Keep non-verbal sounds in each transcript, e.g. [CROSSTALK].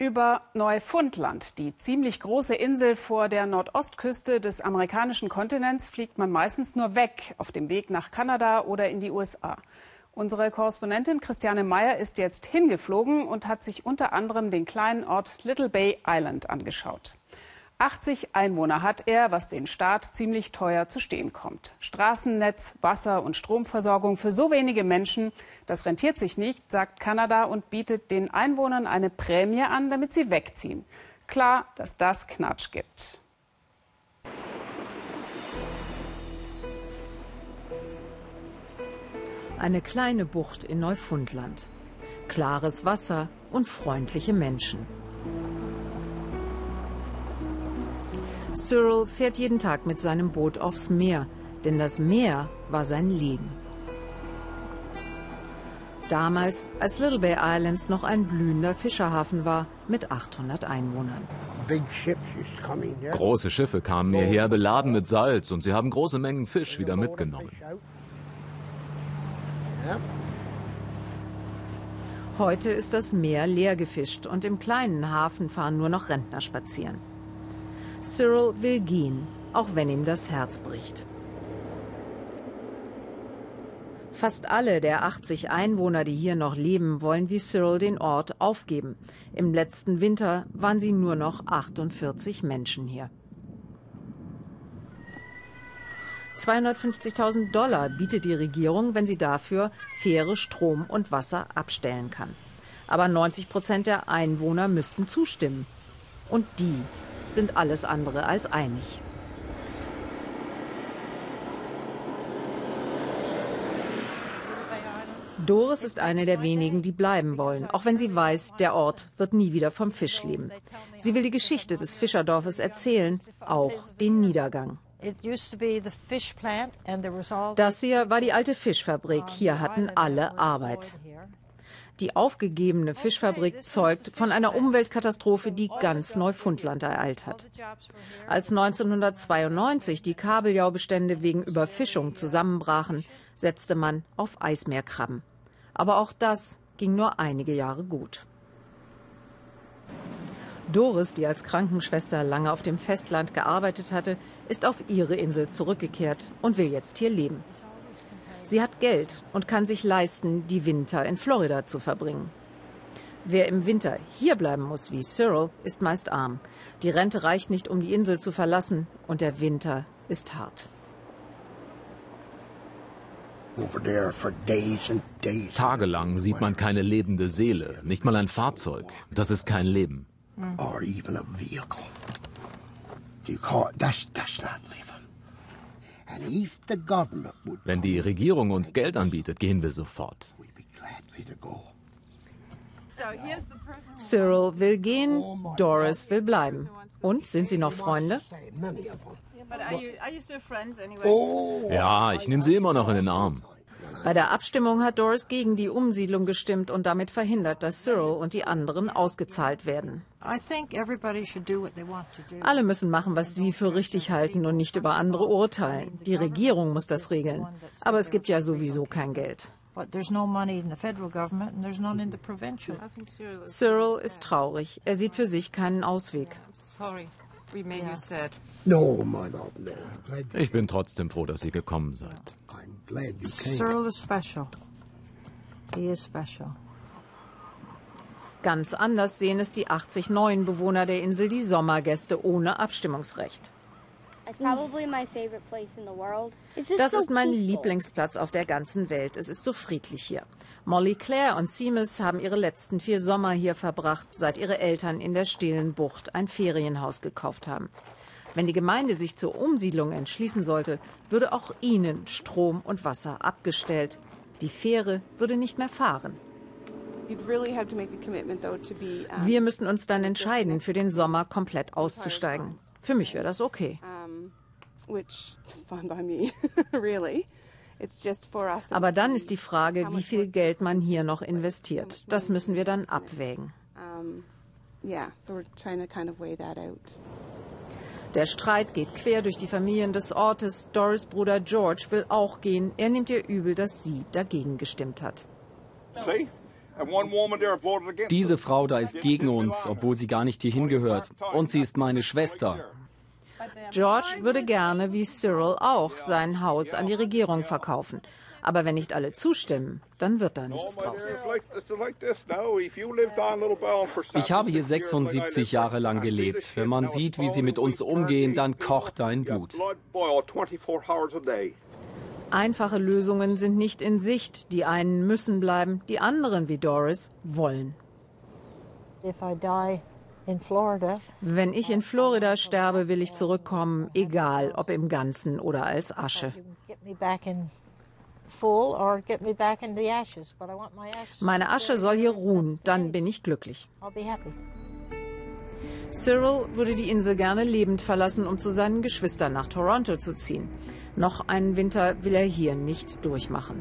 Über Neufundland, die ziemlich große Insel vor der Nordostküste des amerikanischen Kontinents, fliegt man meistens nur weg, auf dem Weg nach Kanada oder in die USA. Unsere Korrespondentin Christiane Meyer ist jetzt hingeflogen und hat sich unter anderem den kleinen Ort Little Bay Island angeschaut. 80 Einwohner hat er, was den Staat ziemlich teuer zu stehen kommt. Straßennetz, Wasser- und Stromversorgung für so wenige Menschen, das rentiert sich nicht, sagt Kanada und bietet den Einwohnern eine Prämie an, damit sie wegziehen. Klar, dass das Knatsch gibt. Eine kleine Bucht in Neufundland. Klares Wasser und freundliche Menschen. Cyril fährt jeden Tag mit seinem Boot aufs Meer, denn das Meer war sein Leben. Damals, als Little Bay Islands noch ein blühender Fischerhafen war mit 800 Einwohnern. Große Schiffe kamen hierher beladen mit Salz und sie haben große Mengen Fisch wieder mitgenommen. Heute ist das Meer leer gefischt und im kleinen Hafen fahren nur noch Rentner spazieren. Cyril will gehen, auch wenn ihm das Herz bricht. Fast alle der 80 Einwohner, die hier noch leben, wollen wie Cyril den Ort aufgeben. Im letzten Winter waren sie nur noch 48 Menschen hier. 250.000 Dollar bietet die Regierung, wenn sie dafür faire Strom und Wasser abstellen kann. Aber 90 Prozent der Einwohner müssten zustimmen. Und die sind alles andere als einig. Doris ist eine der wenigen, die bleiben wollen, auch wenn sie weiß, der Ort wird nie wieder vom Fisch leben. Sie will die Geschichte des Fischerdorfes erzählen, auch den Niedergang. Das hier war die alte Fischfabrik. Hier hatten alle Arbeit. Die aufgegebene Fischfabrik zeugt von einer Umweltkatastrophe, die ganz Neufundland ereilt hat. Als 1992 die Kabeljaubestände wegen Überfischung zusammenbrachen, setzte man auf Eismeerkrabben. Aber auch das ging nur einige Jahre gut. Doris, die als Krankenschwester lange auf dem Festland gearbeitet hatte, ist auf ihre Insel zurückgekehrt und will jetzt hier leben. Sie hat Geld und kann sich leisten, die Winter in Florida zu verbringen. Wer im Winter hier bleiben muss, wie Cyril, ist meist arm. Die Rente reicht nicht, um die Insel zu verlassen, und der Winter ist hart. Tagelang sieht man keine lebende Seele, nicht mal ein Fahrzeug. Das ist kein Leben. Wenn die Regierung uns Geld anbietet, gehen wir sofort. Cyril will gehen, Doris will bleiben. Und sind sie noch Freunde? Ja, ich nehme sie immer noch in den Arm. Bei der Abstimmung hat Doris gegen die Umsiedlung gestimmt und damit verhindert, dass Cyril und die anderen ausgezahlt werden. Alle müssen machen, was sie für richtig halten und nicht über andere urteilen. Die Regierung muss das regeln. Aber es gibt ja sowieso kein Geld. Cyril ist traurig. Er sieht für sich keinen Ausweg. Ich bin trotzdem froh, dass ihr gekommen seid. Cyril is special. He is special. Ganz anders sehen es die 80 neuen Bewohner der Insel, die Sommergäste ohne Abstimmungsrecht. Das ist mein Lieblingsplatz auf der ganzen Welt. Es ist so friedlich hier. Molly Claire und Seamus haben ihre letzten vier Sommer hier verbracht, seit ihre Eltern in der stillen Bucht ein Ferienhaus gekauft haben. Wenn die Gemeinde sich zur Umsiedlung entschließen sollte, würde auch ihnen Strom und Wasser abgestellt. Die Fähre würde nicht mehr fahren. Wir müssten uns dann entscheiden, für den Sommer komplett auszusteigen. Für mich wäre das okay. [LAUGHS] Aber dann ist die Frage, wie viel Geld man hier noch investiert. Das müssen wir dann abwägen. Der Streit geht quer durch die Familien des Ortes. Doris Bruder George will auch gehen. Er nimmt ihr übel, dass sie dagegen gestimmt hat. Diese Frau da ist gegen uns, obwohl sie gar nicht hierhin gehört. Und sie ist meine Schwester. George würde gerne, wie Cyril auch, sein Haus an die Regierung verkaufen. Aber wenn nicht alle zustimmen, dann wird da nichts draus. Ich habe hier 76 Jahre lang gelebt. Wenn man sieht, wie sie mit uns umgehen, dann kocht dein Blut. Einfache Lösungen sind nicht in Sicht. Die einen müssen bleiben, die anderen, wie Doris, wollen. Wenn ich in Florida sterbe, will ich zurückkommen, egal ob im Ganzen oder als Asche. Meine Asche soll hier ruhen, dann bin ich glücklich. Cyril würde die Insel gerne lebend verlassen, um zu seinen Geschwistern nach Toronto zu ziehen. Noch einen Winter will er hier nicht durchmachen.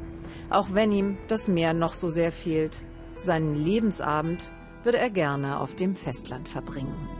Auch wenn ihm das Meer noch so sehr fehlt. Seinen Lebensabend würde er gerne auf dem Festland verbringen.